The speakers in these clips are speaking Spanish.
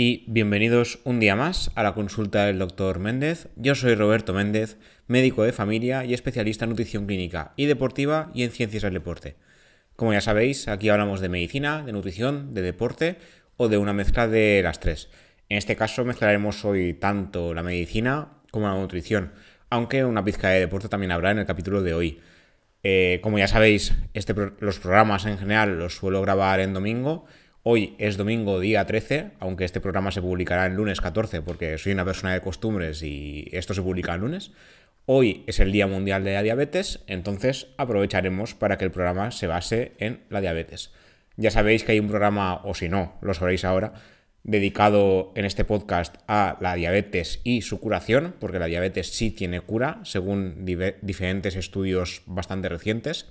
y bienvenidos un día más a la consulta del doctor Méndez. Yo soy Roberto Méndez, médico de familia y especialista en nutrición clínica y deportiva y en ciencias del deporte. Como ya sabéis, aquí hablamos de medicina, de nutrición, de deporte o de una mezcla de las tres. En este caso mezclaremos hoy tanto la medicina como la nutrición, aunque una pizca de deporte también habrá en el capítulo de hoy. Eh, como ya sabéis, este, los programas en general los suelo grabar en domingo Hoy es domingo día 13, aunque este programa se publicará el lunes 14 porque soy una persona de costumbres y esto se publica el lunes. Hoy es el Día Mundial de la Diabetes, entonces aprovecharemos para que el programa se base en la diabetes. Ya sabéis que hay un programa, o si no, lo sabréis ahora, dedicado en este podcast a la diabetes y su curación, porque la diabetes sí tiene cura, según diferentes estudios bastante recientes.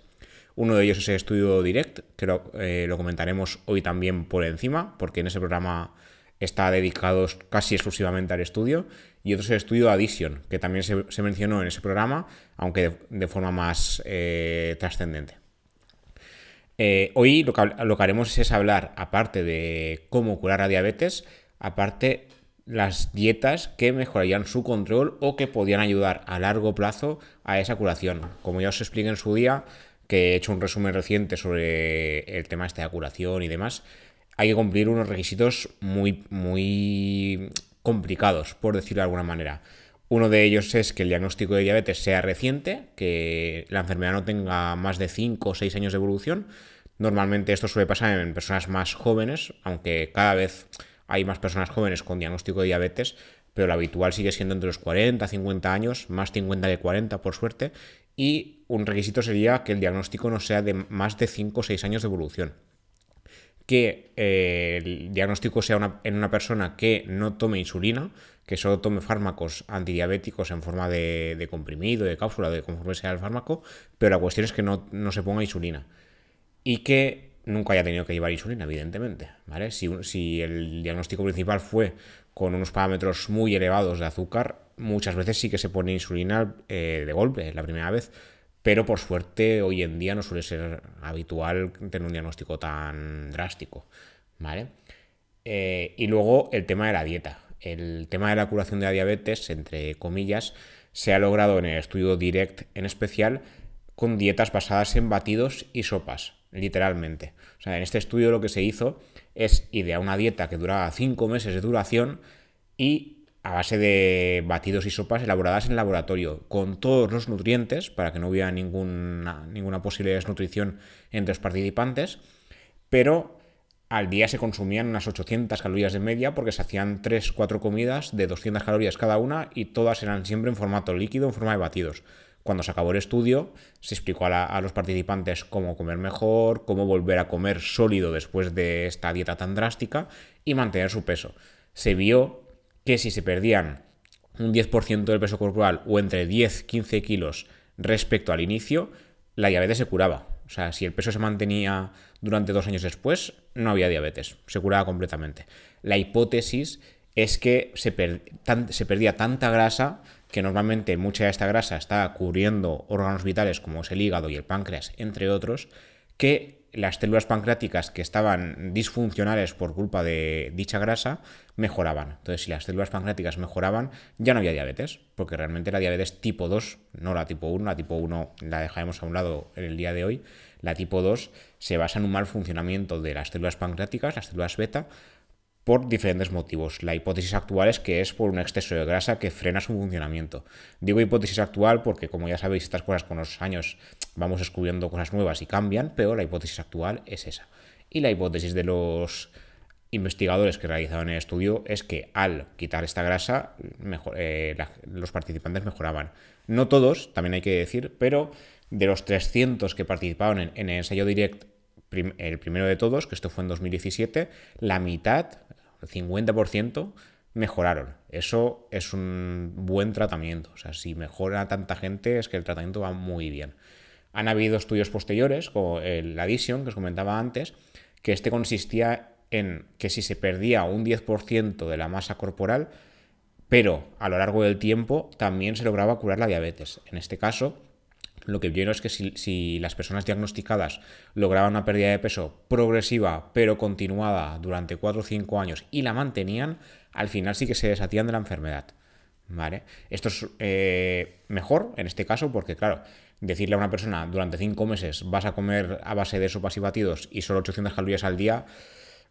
Uno de ellos es el estudio Direct, que eh, lo, comentaremos hoy también por encima, porque en ese programa está dedicado casi exclusivamente al estudio. Y otro es el estudio Addition, que también se, mencionó en ese programa, aunque de, forma más eh, trascendente. Eh, hoy lo que, haremos es hablar, aparte de cómo curar la diabetes, aparte las dietas que mejorarían su control o que podían ayudar a largo plazo a esa curación. Como ya os expliqué en su día, que he hecho un resumen reciente sobre el tema este de curación y demás, hay que cumplir unos requisitos muy, muy complicados, por decirlo de alguna manera. Uno de ellos es que el diagnóstico de diabetes sea reciente, que la enfermedad no tenga más de 5 o 6 años de evolución. Normalmente esto suele pasar en personas más jóvenes, aunque cada vez hay más personas jóvenes con diagnóstico de diabetes, pero lo habitual sigue siendo entre los 40, 50 años, más 50 que 40 por suerte, y un requisito sería que el diagnóstico no sea de más de 5 o 6 años de evolución. Que eh, el diagnóstico sea en una persona que no tome insulina, que solo tome fármacos antidiabéticos en forma de, comprimido, de cápsula, de conforme sea el fármaco, pero la cuestión es que no, se ponga insulina. Y que nunca haya tenido que llevar insulina, evidentemente. ¿vale? Si, si el diagnóstico principal fue con unos parámetros muy elevados de azúcar, muchas veces sí que se pone insulina eh, de golpe, la primera vez. Pero por suerte hoy en día no suele ser habitual tener un diagnóstico tan drástico. ¿Vale? Eh, y luego el tema de la dieta. El tema de la curación de la diabetes, entre comillas, se ha logrado en el estudio Direct en especial con dietas basadas en batidos y sopas, literalmente. O sea, en este estudio lo que se hizo es idear una dieta que duraba 5 meses de duración y a base de batidos y sopas elaboradas en laboratorio, con todos los nutrientes, para que no hubiera ninguna, ninguna posible desnutrición entre los participantes, pero al día se consumían unas 800 calorías de media porque se hacían 3-4 comidas de 200 calorías cada una y todas eran siempre en formato líquido, en forma de batidos. Cuando se acabó el estudio, se explicó a, los participantes cómo comer mejor, cómo volver a comer sólido después de esta dieta tan drástica y mantener su peso. Se vio que si se perdían un 10% del peso corporal o entre 10-15 kilos respecto al inicio, la diabetes se curaba. O sea, si el peso se mantenía durante dos años después, no había diabetes, se curaba completamente. La hipótesis es que se perdía tanta grasa que normalmente mucha de esta grasa está cubriendo órganos vitales como es el hígado y el páncreas, entre otros, que las células pancreáticas que estaban disfuncionales por culpa de dicha grasa mejoraban. Entonces, si las células pancreáticas mejoraban, ya no había diabetes, porque realmente la diabetes tipo 2, no la tipo 1, la tipo 1 la dejaremos a un lado en el día de hoy, la tipo 2 se basa en un mal funcionamiento de las células pancreáticas, las células beta, por diferentes motivos. La hipótesis actual es que es por un exceso de grasa que frena su funcionamiento. Digo hipótesis actual porque, como ya sabéis, estas cosas con los años vamos descubriendo cosas nuevas y cambian, pero la hipótesis actual es esa. Y la hipótesis de los investigadores que realizaban el estudio es que al quitar esta grasa, eh, los participantes mejoraban. No todos, también hay que decir, pero de los 300 que participaron en, el ensayo direct, el primero de todos, que esto fue en 2017, la mitad 50% mejoraron. Eso es un buen tratamiento. O sea, si mejora tanta gente es que el tratamiento va muy bien. Han habido estudios posteriores, como el Addition, que os comentaba antes, que este consistía en que si se perdía un 10% de la masa corporal, pero a lo largo del tiempo también se lograba curar la diabetes. En este caso, lo que vieron es que si, las personas diagnosticadas lograban una pérdida de peso progresiva pero continuada durante 4 o 5 años y la mantenían, al final sí que se deshatían de la enfermedad. ¿Vale? Esto es eh, mejor en este caso porque, claro, decirle a una persona durante 5 meses vas a comer a base de sopas y batidos y solo 800 calorías al día,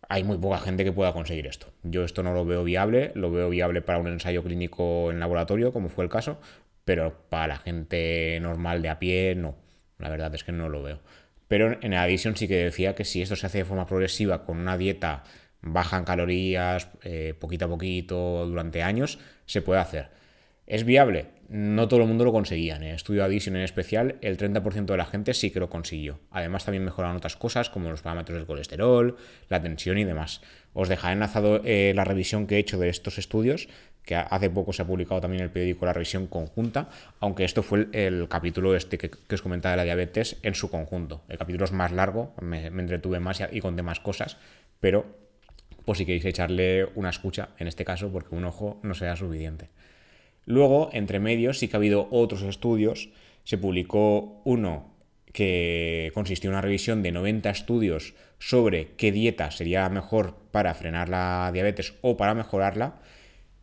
hay muy poca gente que pueda conseguir esto. Yo esto no lo veo viable, lo veo viable para un ensayo clínico en laboratorio, como fue el caso, pero para la gente normal de a pie no. La verdad es que no lo veo. Pero en adición sí que decía que si esto se hace de forma progresiva con una dieta baja en calorías, eh, poquito a poquito, durante años, se puede hacer. ¿Es viable? No todo el mundo lo conseguía. En el estudio de Addition en especial, el 30% de la gente sí que lo consiguió. Además, también mejoraron otras cosas como los parámetros del colesterol, la tensión y demás. Os dejaré enlazado eh, la revisión que he hecho de estos estudios que hace poco se ha publicado también el periódico La Revisión Conjunta, aunque esto fue el, capítulo este que, os comentaba de la diabetes en su conjunto. El capítulo es más largo, me, entretuve más y, conté más cosas, pero pues si queréis echarle una escucha en este caso, porque un ojo no sea suficiente. Luego, entre medios, sí que ha habido otros estudios. Se publicó uno que consistió en una revisión de 90 estudios sobre qué dieta sería mejor para frenar la diabetes o para mejorarla.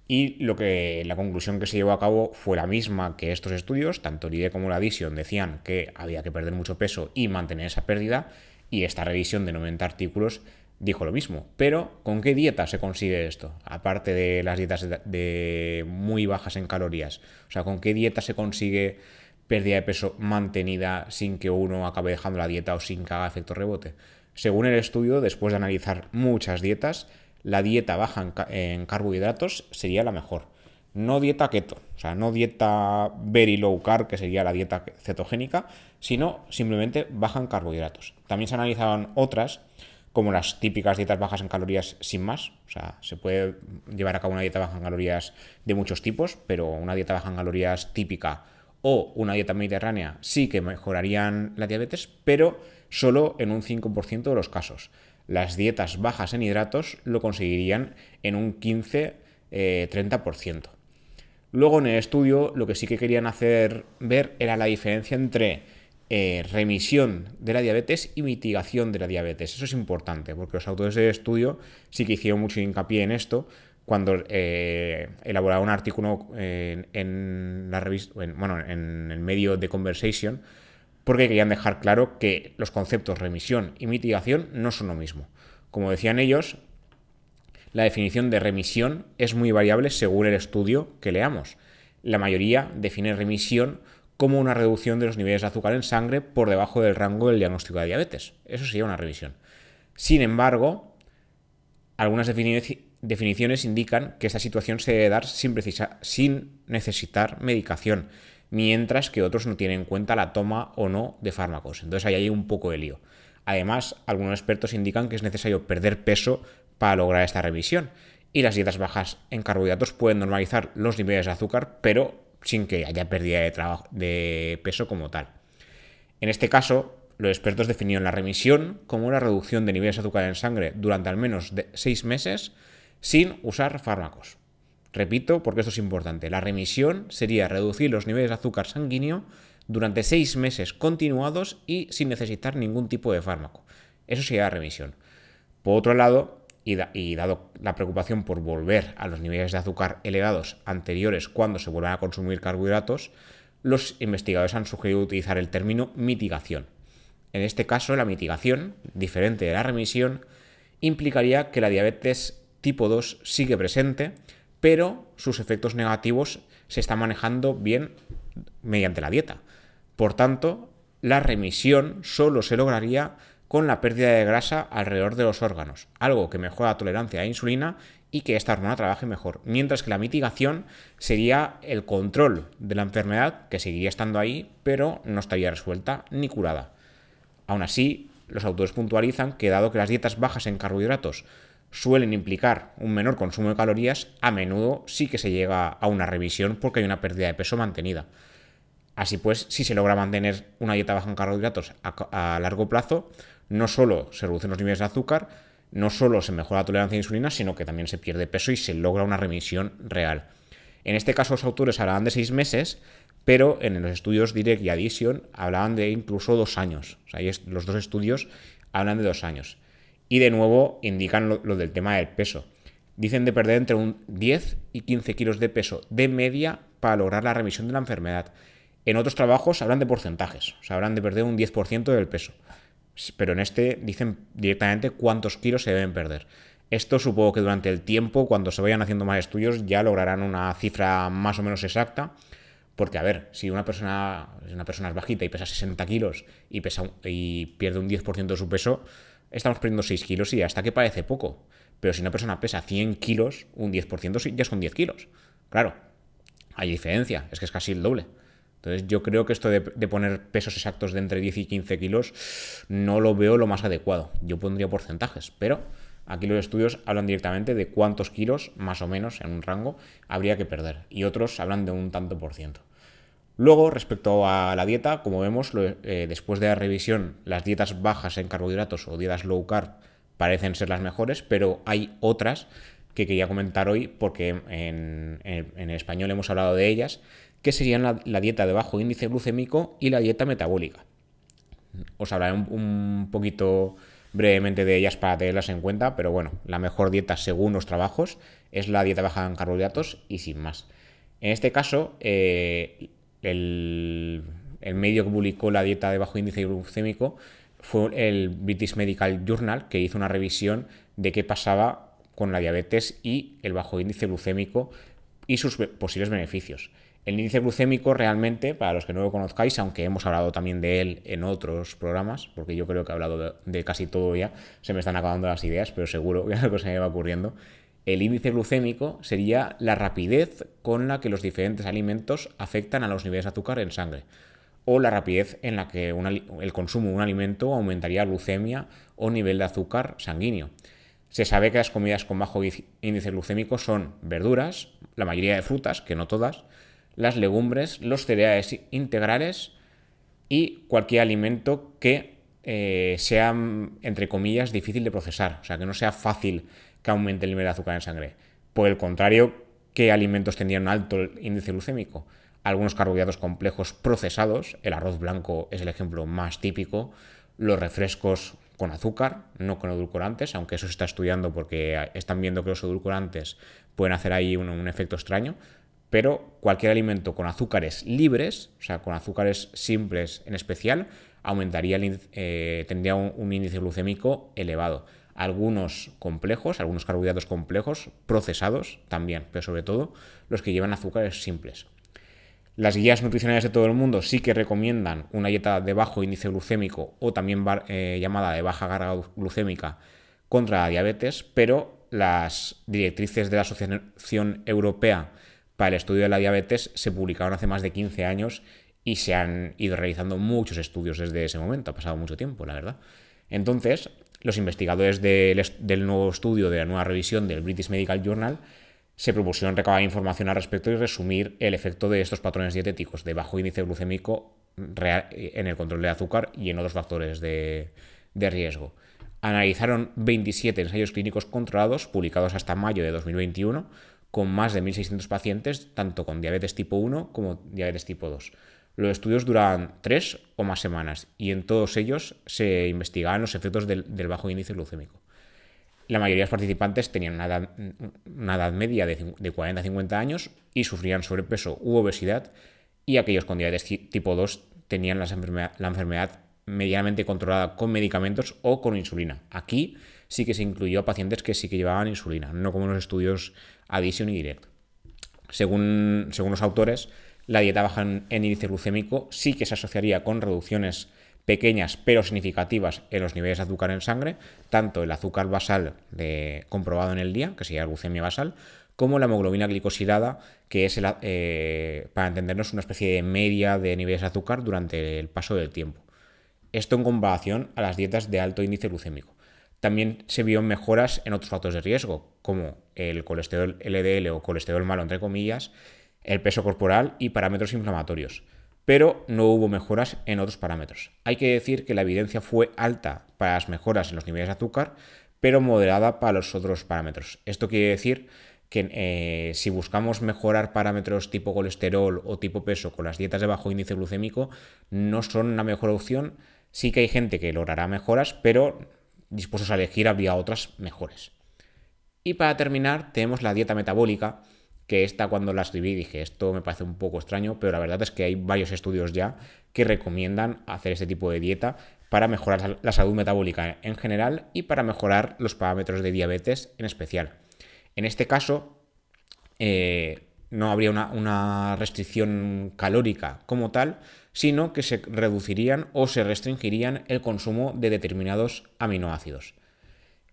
Y lo que la conclusión que se llevó a cabo fue la misma que estos estudios, tanto el IDE como la Addition decían que había que perder mucho peso y mantener esa pérdida, y esta revisión de 90 artículos dijo lo mismo. Pero, ¿con qué dieta se consigue esto? Aparte de las dietas de muy bajas en calorías. O sea, ¿con qué dieta se consigue pérdida de peso mantenida sin que uno acabe dejando la dieta o sin que haga efecto rebote? Según el estudio, después de analizar muchas dietas, la dieta baja en, carbohidratos sería la mejor. No dieta keto, o sea, no dieta very low carb, que sería la dieta cetogénica, sino simplemente baja en carbohidratos. También se analizaban otras, como las típicas dietas bajas en calorías sin más. O sea, se puede llevar a cabo una dieta baja en calorías de muchos tipos, pero una dieta baja en calorías típica o una dieta mediterránea sí que mejorarían la diabetes, pero solo en un 5% de los casos las dietas bajas en hidratos lo conseguirían en un 15-30%. Eh, Luego en el estudio lo que sí que querían hacer ver era la diferencia entre eh, remisión de la diabetes y mitigación de la diabetes. Eso es importante porque los autores del estudio sí que hicieron mucho hincapié en esto cuando eh, un artículo en, la revista, bueno, en el medio de Conversation porque querían dejar claro que los conceptos remisión y mitigación no son lo mismo. Como decían ellos, la definición de remisión es muy variable según el estudio que leamos. La mayoría define remisión como una reducción de los niveles de azúcar en sangre por debajo del rango del diagnóstico de diabetes. Eso sería una revisión. Sin embargo, algunas definiciones indican que esta situación se debe dar sin, sin necesitar medicación mientras que otros no tienen en cuenta la toma o no de fármacos. Entonces ahí hay un poco de lío. Además, algunos expertos indican que es necesario perder peso para lograr esta revisión. Y las dietas bajas en carbohidratos pueden normalizar los niveles de azúcar, pero sin que haya pérdida de, de peso como tal. En este caso, los expertos definieron la remisión como una reducción de niveles de azúcar en sangre durante al menos 6 meses sin usar fármacos. Repito, porque esto es importante, la remisión sería reducir los niveles de azúcar sanguíneo durante seis meses continuados y sin necesitar ningún tipo de fármaco. Eso sería la remisión. Por otro lado, y, dado la preocupación por volver a los niveles de azúcar elevados anteriores cuando se vuelvan a consumir carbohidratos, los investigadores han sugerido utilizar el término mitigación. En este caso, la mitigación, diferente de la remisión, implicaría que la diabetes tipo 2 sigue presente, pero sus efectos negativos se están manejando bien mediante la dieta. Por tanto, la remisión solo se lograría con la pérdida de grasa alrededor de los órganos, algo que mejora la tolerancia a la insulina y que esta hormona trabaje mejor. Mientras que la mitigación sería el control de la enfermedad, que seguiría estando ahí, pero no estaría resuelta ni curada. Aún así, los autores puntualizan que dado que las dietas bajas en carbohidratos suelen implicar un menor consumo de calorías, a menudo sí que se llega a una revisión porque hay una pérdida de peso mantenida. Así pues, si se logra mantener una dieta baja en carbohidratos a, largo plazo, no solo se reducen los niveles de azúcar, no solo se mejora la tolerancia a la insulina, sino que también se pierde peso y se logra una remisión real. En este caso, los autores hablaban de seis meses, pero en los estudios Direct y Addition hablaban de incluso dos años. O sea, los dos estudios hablan de dos años. Y de nuevo indican lo, lo del tema del peso. Dicen de perder entre un 10 y 15 kilos de peso de media para lograr la remisión de la enfermedad. En otros trabajos hablan de porcentajes, o sea, hablan de perder un 10% del peso. Pero en este dicen directamente cuántos kilos se deben perder. Esto supongo que durante el tiempo, cuando se vayan haciendo más estudios, ya lograrán una cifra más o menos exacta. Porque, a ver, si una persona, una persona es bajita y pesa 60 kilos y, pesa, y pierde un 10% de su peso, estamos perdiendo 6 kilos y hasta que parece poco. Pero si una persona pesa 100 kilos, un 10% ya son 10 kilos. Claro, hay diferencia, es que es casi el doble. Entonces yo creo que esto de, poner pesos exactos de entre 10 y 15 kilos no lo veo lo más adecuado. Yo pondría porcentajes, pero aquí los estudios hablan directamente de cuántos kilos, más o menos, en un rango, habría que perder. Y otros hablan de un tanto por ciento. Luego, respecto a la dieta, como vemos, eh, después de la revisión, las dietas bajas en carbohidratos o dietas low carb parecen ser las mejores, pero hay otras que quería comentar hoy porque en, español hemos hablado de ellas, que serían la, dieta de bajo índice glucémico y la dieta metabólica. Os hablaré un, poquito brevemente de ellas para tenerlas en cuenta, pero bueno, la mejor dieta según los trabajos es la dieta baja en carbohidratos y sin más. En este caso, eh, el, el medio que publicó la dieta de bajo índice glucémico fue el British Medical Journal, que hizo una revisión de qué pasaba con la diabetes y el bajo índice glucémico y sus posibles beneficios. El índice glucémico realmente, para los que no lo conozcáis, aunque hemos hablado también de él en otros programas, porque yo creo que he hablado de, casi todo ya, se me están acabando las ideas, pero seguro que algo se me va ocurriendo. El índice glucémico sería la rapidez con la que los diferentes alimentos afectan a los niveles de azúcar en sangre, o la rapidez en la que el consumo de un alimento aumentaría glucemia o nivel de azúcar sanguíneo. Se sabe que las comidas con bajo índice glucémico son verduras, la mayoría de frutas, que no todas, las legumbres, los cereales integrales y cualquier alimento que eh, sea, entre comillas, difícil de procesar, o sea, que no sea fácil que aumente el nivel de azúcar en sangre. Por el contrario, ¿qué alimentos tendrían alto índice glucémico? Algunos carbohidratos complejos procesados, el arroz blanco es el ejemplo más típico, los refrescos con azúcar, no con edulcorantes, aunque eso se está estudiando porque están viendo que los edulcorantes pueden hacer ahí un, efecto extraño, pero cualquier alimento con azúcares libres, o sea, con azúcares simples en especial, aumentaría eh, tendría un, índice glucémico elevado. Algunos complejos, algunos carbohidratos complejos, procesados también, pero sobre todo los que llevan azúcares simples. Las guías nutricionales de todo el mundo sí que recomiendan una dieta de bajo índice glucémico o también eh, llamada de baja carga glucémica contra la diabetes, pero las directrices de la Asociación Europea para el Estudio de la Diabetes se publicaron hace más de 15 años y se han ido realizando muchos estudios desde ese momento. Ha pasado mucho tiempo, la verdad. Entonces, los investigadores del, nuevo estudio, de la nueva revisión del British Medical Journal, se propusieron recabar información al respecto y resumir el efecto de estos patrones dietéticos de bajo índice glucémico en el control de azúcar y en otros factores de, riesgo. Analizaron 27 ensayos clínicos controlados publicados hasta mayo de 2021 con más de 1.600 pacientes, tanto con diabetes tipo 1 como diabetes tipo 2. Los estudios duraban tres o más semanas y en todos ellos se investigaban los efectos del bajo índice glucémico. La mayoría de los participantes tenían una edad, media de, de 40 a 50 años y sufrían sobrepeso u obesidad y aquellos con diabetes tipo 2 tenían la enfermedad, medianamente controlada con medicamentos o con insulina. Aquí sí que se incluyó a pacientes que sí que llevaban insulina, no como en los estudios Addition y Direct. Según, según los autores, la dieta baja en índice glucémico sí que se asociaría con reducciones pequeñas pero significativas en los niveles de azúcar en sangre, tanto el azúcar basal comprobado en el día, que sería glucemia basal, como la hemoglobina glicosilada, que es, eh, para entendernos, una especie de media de niveles de azúcar durante el paso del tiempo. Esto en comparación a las dietas de alto índice glucémico. También se vio mejoras en otros factores de riesgo, como el colesterol LDL o colesterol malo, entre comillas, el peso corporal y parámetros inflamatorios pero no hubo mejoras en otros parámetros. Hay que decir que la evidencia fue alta para las mejoras en los niveles de azúcar, pero moderada para los otros parámetros. Esto quiere decir que eh, si buscamos mejorar parámetros tipo colesterol o tipo peso con las dietas de bajo índice glucémico, no son una mejor opción. Sí que hay gente que logrará mejoras, pero dispuestos a elegir habría otras mejores. Y para terminar, tenemos la dieta metabólica, que esta cuando la escribí dije, esto me parece un poco extraño, pero la verdad es que hay varios estudios ya que recomiendan hacer este tipo de dieta para mejorar la salud metabólica en general y para mejorar los parámetros de diabetes en especial. En este caso, eh, no habría una, una, restricción calórica como tal, sino que se reducirían o se restringirían el consumo de determinados aminoácidos.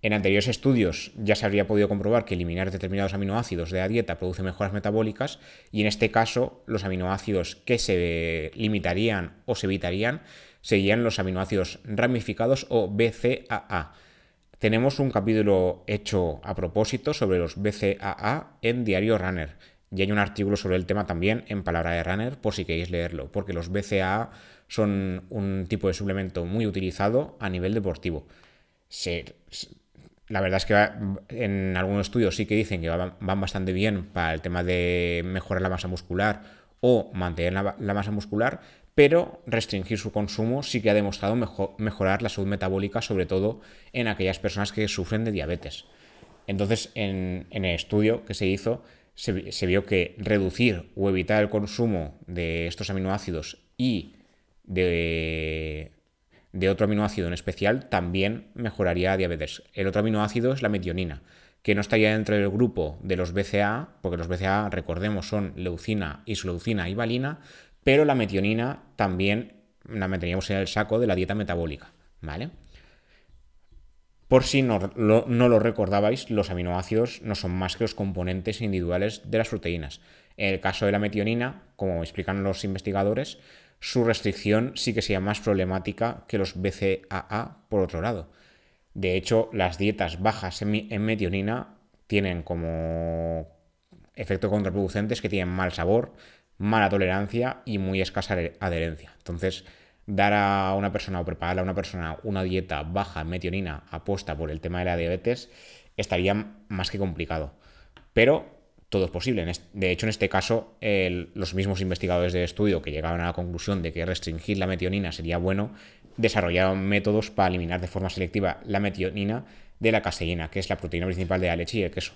En anteriores estudios ya se habría podido comprobar que eliminar determinados aminoácidos de la dieta produce mejoras metabólicas y en este caso los aminoácidos que se limitarían o se evitarían serían los aminoácidos ramificados o BCAA. Tenemos un capítulo hecho a propósito sobre los BCAA en Diario Runner y hay un artículo sobre el tema también en Palabra de Runner por si queréis leerlo, porque los BCAA son un tipo de suplemento muy utilizado a nivel deportivo. La verdad es que en algunos estudios sí que dicen que van, bastante bien para el tema de mejorar la masa muscular o mantener la, masa muscular, pero restringir su consumo sí que ha demostrado mejorar la salud metabólica, sobre todo en aquellas personas que sufren de diabetes. Entonces, en, el estudio que se hizo, se, vio que reducir o evitar el consumo de estos aminoácidos y de otro aminoácido en especial también mejoraría diabetes. El otro aminoácido es la metionina, que no estaría dentro del grupo de los BCA, porque los BCA, recordemos, son leucina, isoleucina y valina, pero la metionina también la meteríamos en el saco de la dieta metabólica, ¿vale? Por si no lo, recordabais, los aminoácidos no son más que los componentes individuales de las proteínas. En el caso de la metionina, como explican los investigadores, su restricción sí que sería más problemática que los BCAA por otro lado. De hecho, las dietas bajas en, metionina tienen como efecto contraproducentes que tienen mal sabor, mala tolerancia y muy escasa adherencia. Entonces, dar a una persona o preparar a una persona una dieta baja en metionina apuesta por el tema de la diabetes estaría más que complicado. Pero todo es posible. De hecho, en este caso, los mismos investigadores del estudio que llegaban a la conclusión de que restringir la metionina sería bueno, desarrollaron métodos para eliminar de forma selectiva la metionina de la caseína, que es la proteína principal de la leche y el queso.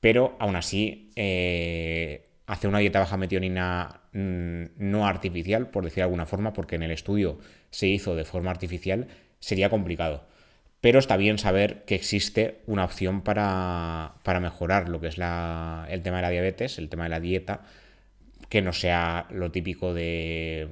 Pero aún así, eh, hacer una dieta baja metionina mm, no artificial, por decir de alguna forma, porque en el estudio se hizo de forma artificial, sería complicado. Pero está bien saber que existe una opción para, mejorar lo que es el tema de la diabetes, el tema de la dieta, que no sea lo típico de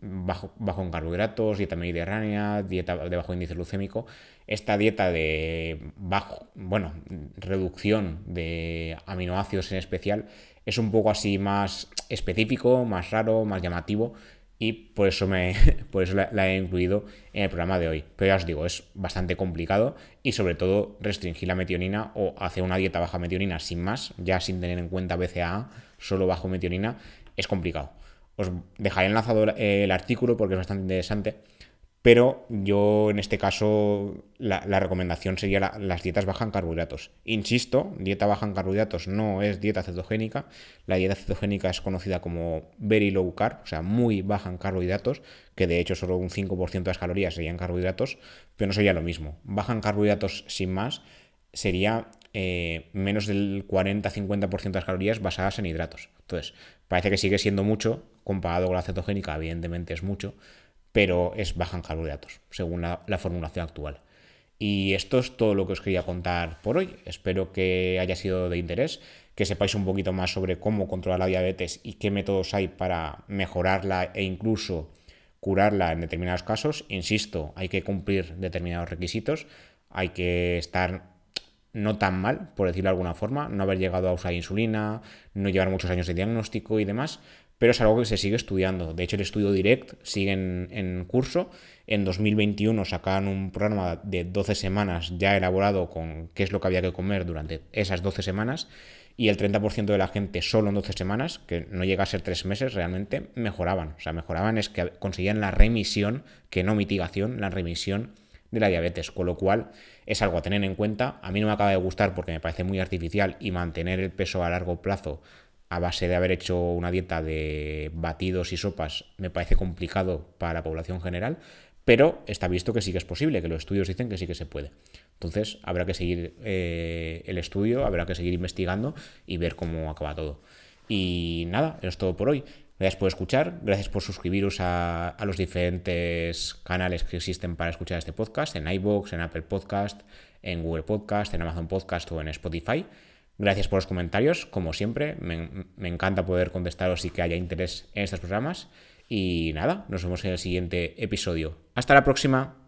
bajo, bajo en carbohidratos, dieta mediterránea, dieta de bajo índice glucémico. Esta dieta de bajo, bueno, reducción de aminoácidos en especial es un poco así más específico, más raro, más llamativo y por eso, me, por eso la, he incluido en el programa de hoy. Pero ya os digo, es bastante complicado y sobre todo restringir la metionina o hacer una dieta baja metionina sin más, ya sin tener en cuenta BCAA, solo bajo metionina, es complicado. Os dejaré enlazado el artículo porque es bastante interesante pero yo en este caso la, recomendación sería las dietas bajas en carbohidratos. Insisto, dieta baja en carbohidratos no es dieta cetogénica. La dieta cetogénica es conocida como very low carb, o sea, muy baja en carbohidratos, que de hecho solo un 5% de las calorías serían carbohidratos, pero no sería lo mismo. Baja en carbohidratos sin más sería eh, menos del 40-50% de las calorías basadas en hidratos. Entonces, parece que sigue siendo mucho, comparado con la cetogénica, evidentemente es mucho, pero es baja en carbohidratos, según la, formulación actual. Y esto es todo lo que os quería contar por hoy. Espero que haya sido de interés, que sepáis un poquito más sobre cómo controlar la diabetes y qué métodos hay para mejorarla e incluso curarla en determinados casos. Insisto, hay que cumplir determinados requisitos, hay que estar no tan mal, por decirlo de alguna forma, no haber llegado a usar insulina, no llevar muchos años de diagnóstico y demás, pero es algo que se sigue estudiando. De hecho, el estudio Direct sigue en, curso. En 2021 sacaron un programa de 12 semanas ya elaborado con qué es lo que había que comer durante esas 12 semanas y el 30% de la gente solo en 12 semanas, que no llega a ser 3 meses, realmente mejoraban. O sea, mejoraban es que conseguían la remisión, que no mitigación, la remisión de la diabetes, con lo cual es algo a tener en cuenta. A mí no me acaba de gustar porque me parece muy artificial y mantener el peso a largo plazo a base de haber hecho una dieta de batidos y sopas me parece complicado para la población general, pero está visto que sí que es posible, que los estudios dicen que sí que se puede. Entonces habrá que seguir eh, el estudio, habrá que seguir investigando y ver cómo acaba todo. Y nada, eso es todo por hoy. Gracias por escuchar, gracias por suscribiros a, los diferentes canales que existen para escuchar este podcast, en iVoox, en Apple Podcast, en Google Podcast, en Amazon Podcast o en Spotify. Gracias por los comentarios, como siempre, me, me encanta poder contestaros y que haya interés en estos programas. Y nada, nos vemos en el siguiente episodio. Hasta la próxima.